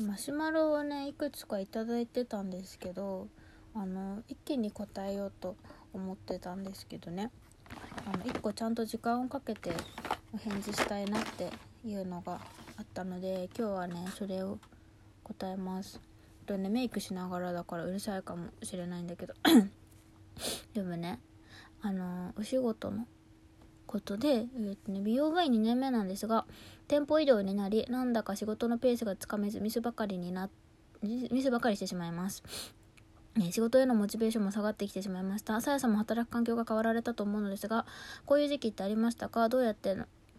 マシュマロをねいくつか頂いてたんですけどあの一気に答えようと思ってたんですけどね。あの1個ちゃんと時間をかけてお返事したいなっていうのがあったので今日はねそれを答えます。とねメイクしながらだからうるさいかもしれないんだけど。でもねあのお仕事のことで、えーとね、美容部員2年目なんですが店舗移動になりなんだか仕事のペースがつかめずミスばかりになミスばかりしてしまいますね、仕事へのモチベーションも下がってきてしまいました。さやさんも働く環境が変わられたと思うのですが、こういう時期ってありましたか？どうやって、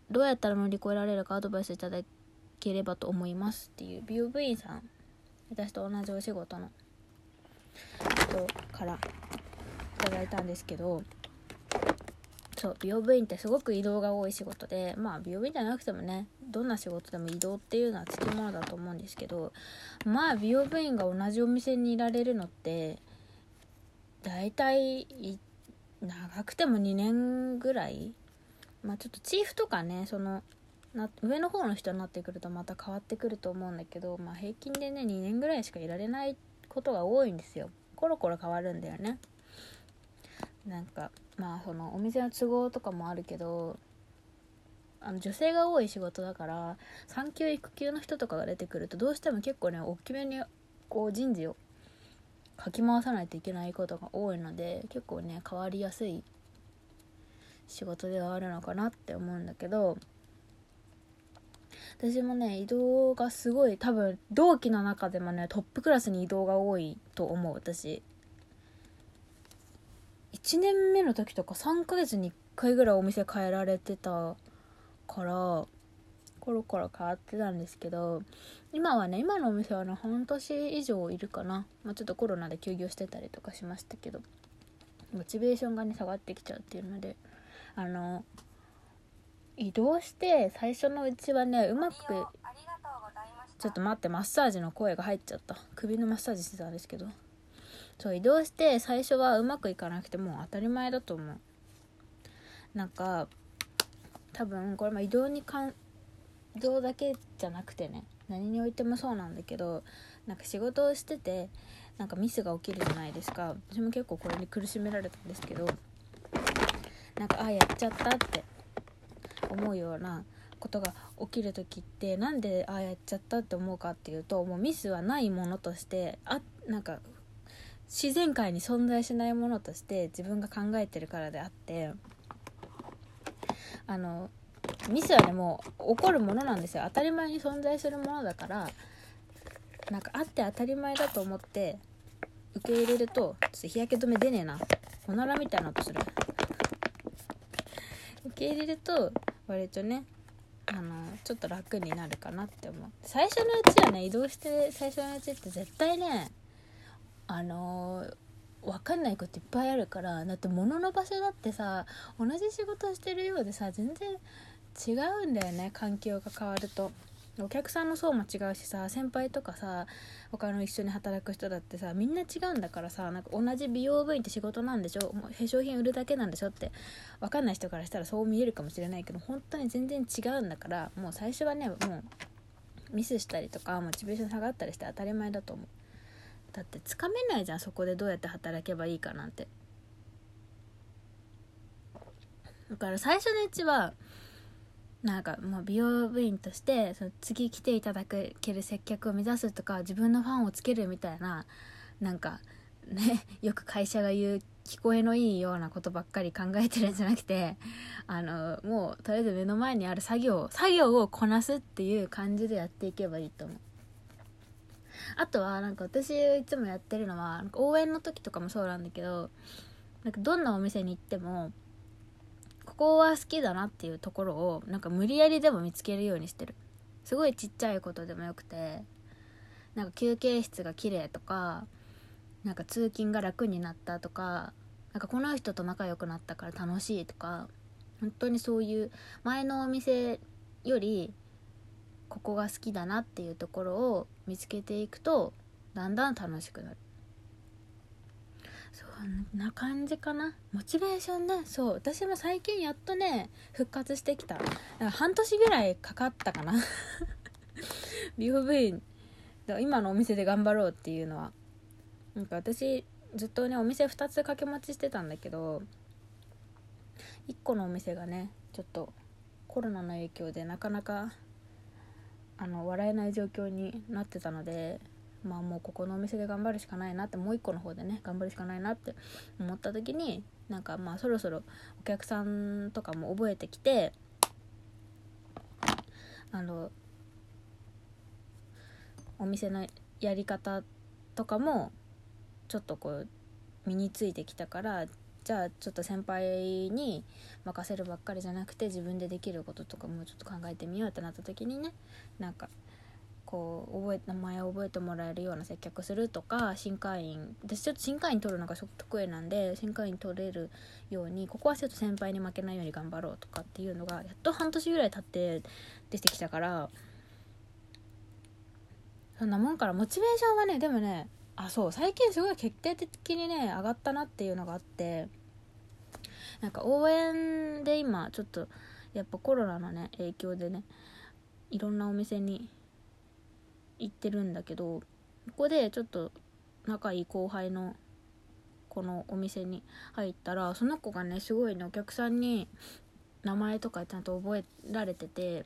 どうやったら乗り越えられるかアドバイスいただければと思いますっていう美容部員さん、私と同じお仕事の人からいただいたんですけど、そう美容部員ってすごく移動が多い仕事でまあ美容院じゃなくてもねどんな仕事でも移動っていうのはつきものだと思うんですけどまあ美容部員が同じお店にいられるのって大体長くても2年ぐらい？まあちょっとチーフとかねそのな上の方の人になってくるとまた変わってくると思うんだけど、まあ、平均でね2年ぐらいしかいられないことが多いんですよ。コロコロ変わるんだよね。なんかまあそのお店の都合とかもあるけどあの女性が多い仕事だから産休育休の人とかが出てくるとどうしても結構ね大きめにこう人事をかき回さないといけないことが多いので結構ね変わりやすい仕事ではあるのかなって思うんだけど私もね移動がすごい多分同期の中でもねトップクラスに移動が多いと思う私。1年目の時とか3ヶ月に1回ぐらいお店変えられてたからコロコロ変わってたんですけど今はね今のお店はね半年以上いるかな、まあ、ちょっとコロナで休業してたりとかしましたけどモチベーションがね下がってきちゃうっていうのであの移動して最初のうちはねうまくちょっと待ってマッサージの声が入っちゃった。首のマッサージしてたんですけどそう移動して最初はうまくいかなくてもう当たり前だと思う。なんか多分これも移動にかん移動だけじゃなくてね何においてもそうなんだけどなんか仕事をしててなんかミスが起きるじゃないですか。私も結構これに苦しめられたんですけどなんかああやっちゃったって思うようなことが起きる時ってなんでああやっちゃったって思うかっていうともうミスはないものとしてあなんか自然界に存在しないものとして自分が考えてるからであってあのミスはねもう起こるものなんですよ。当たり前に存在するものだからなんかあって当たり前だと思って受け入れるとちょっと日焼け止め出ねえな。おならみたいな音する。受け入れると割とねあのちょっと楽になるかなって思う。最初のうちはね移動して最初のうちって絶対ねあのー、分かんないこといっぱいあるからだって物の場所だってさ同じ仕事してるようでさ全然違うんだよね環境が変わると。お客さんの層も違うしさ先輩とかさ他の一緒に働く人だってさみんな違うんだからさなんか同じ美容部員って仕事なんでしょ？もう化粧品売るだけなんでしょって分かんない人からしたらそう見えるかもしれないけど本当に全然違うんだからもう最初はねもうミスしたりとかモチベーション下がったりして当たり前だと思う。だってつかめないじゃんそこでどうやって働けばいいかなんて。だから最初のうちはなんかもう美容部員としてその次来ていただける接客を目指すとか自分のファンをつけるみたいななんかね よく会社が言う聞こえのいいようなことばっかり考えてるんじゃなくてあのもうとりあえず目の前にある作業作業をこなすっていう感じでやっていけばいいと思う。あとはなんか私いつもやってるのはなんか応援の時とかもそうなんだけどなんかどんなお店に行ってもここは好きだなっていうところをなんか無理やりでも見つけるようにしてる。すごいちっちゃいことでもよくてなんか休憩室が綺麗とかなんか通勤が楽になったとかなんかこの人と仲良くなったから楽しいとか本当にそういう前のお店よりここが好きだなっていうところを見つけていくとだんだん楽しくなる。そんな感じかな。モチベーションね。そう私も最近やっとね復活してきた。半年ぐらいかかったかな。美容部員今のお店で頑張ろうっていうのは。なんか私ずっとねお店2つ掛け持ちしてたんだけど1個のお店がねちょっとコロナの影響でなかなかあの笑えない状況になってたのでまあもうここのお店で頑張るしかないなってもう一個の方でね頑張るしかないなって思った時になんかまあそろそろお客さんとかも覚えてきてあのお店のやり方とかもちょっとこう身についてきたからじゃあちょっと先輩に任せるばっかりじゃなくて自分でできることとかもちょっと考えてみようってなった時にねなんかこう覚え名前を覚えてもらえるような接客するとか新会員私ちょっと新会員取るのが得意なんで新会員取れるようにここはちょっと先輩に負けないように頑張ろうとかっていうのがやっと半年ぐらい経って出てきたからそんなもんからモチベーションはねでもねあそう最近すごい決定的にね上がったなっていうのがあってなんか応援で今ちょっとやっぱコロナのね影響でねいろんなお店に行ってるんだけどここでちょっと仲いい後輩のこのお店に入ったらその子がねすごいねお客さんに名前とかちゃんと覚えられてて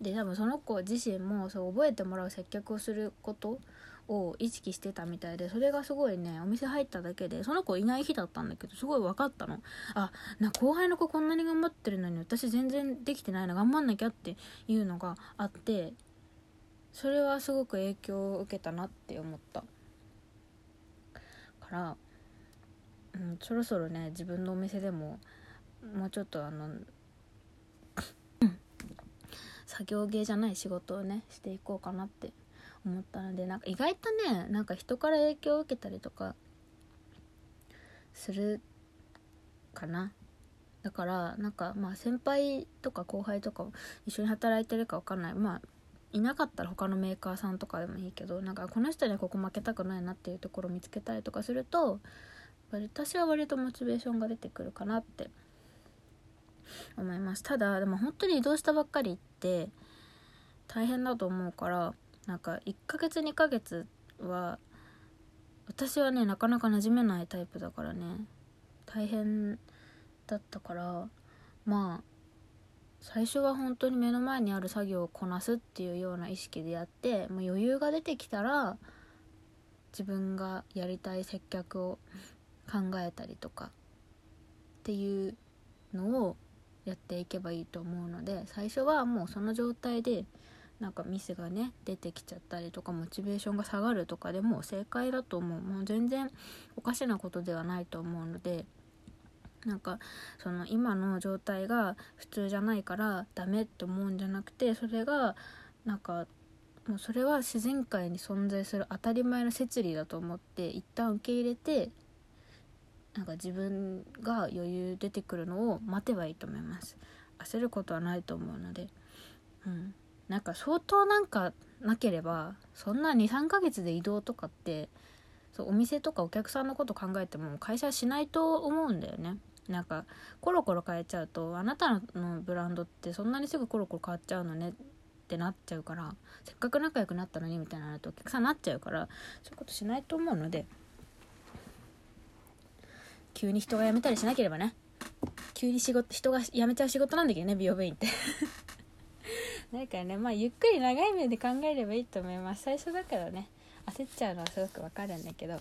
で多分その子自身もそう覚えてもらう接客をすることを意識してたみたいでそれがすごいねお店入っただけでその子いない日だったんだけどすごい分かったの。あな後輩の子こんなに頑張ってるのに私全然できてないな頑張んなきゃっていうのがあってそれはすごく影響を受けたなって思った。から、うん、そろそろね自分のお店でももうちょっとあの作業芸じゃない仕事をねしていこうかなって思ったのでなんか意外とねなんか人から影響を受けたりとかするかな。だからなんかまあ先輩とか後輩とか一緒に働いてるか分かんない。まあいなかったら他のメーカーさんとかでもいいけどなんかこの人にはここ負けたくないなっていうところを見つけたりとかすると私は割とモチベーションが出てくるかなって思います。ただでも本当に移動したばっかりって大変だと思うからなんか1ヶ月2ヶ月は私はねなかなか馴染めないタイプだからね。大変だったからまあ最初は本当に目の前にある作業をこなすっていうような意識でやってもう余裕が出てきたら自分がやりたい接客を考えたりとかっていうのをやっていけばいいと思うので最初はもうその状態でなんかミスがね出てきちゃったりとかモチベーションが下がるとかでも正解だと思う。もう全然おかしなことではないと思うのでなんかその今の状態が普通じゃないからダメって思うんじゃなくてそれがなんかもうそれは自然界に存在する当たり前の摂理だと思って一旦受け入れてなんか自分が余裕出てくるのを待てばいいと思います。焦ることはないと思うので。うん。なんか相当なんかなければそんな23ヶ月で移動とかってそうお店とかお客さんのこと考えても会社しないと思うんだよね。なんかコロコロ変えちゃうとあなたのブランドってそんなにすぐコロコロ変わっちゃうのねってなっちゃうからせっかく仲良くなったのにみたいなのとお客さんなっちゃうからそういうことしないと思うので。急に人が辞めたりしなければね。急に仕事人が辞めちゃう仕事なんだけどね美容部員って。だからねまあゆっくり長い目で考えればいいと思います。最初だからね焦っちゃうのはすごくわかるんだけど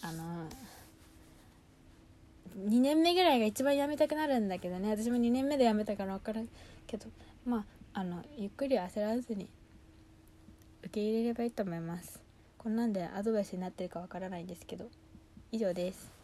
あの2年目ぐらいが一番辞めたくなるんだけどね。私も2年目で辞めたから分かるけどまああのゆっくり焦らずに受け入れればいいと思います。こんなんでアドバイスになってるかわからないんですけど以上です。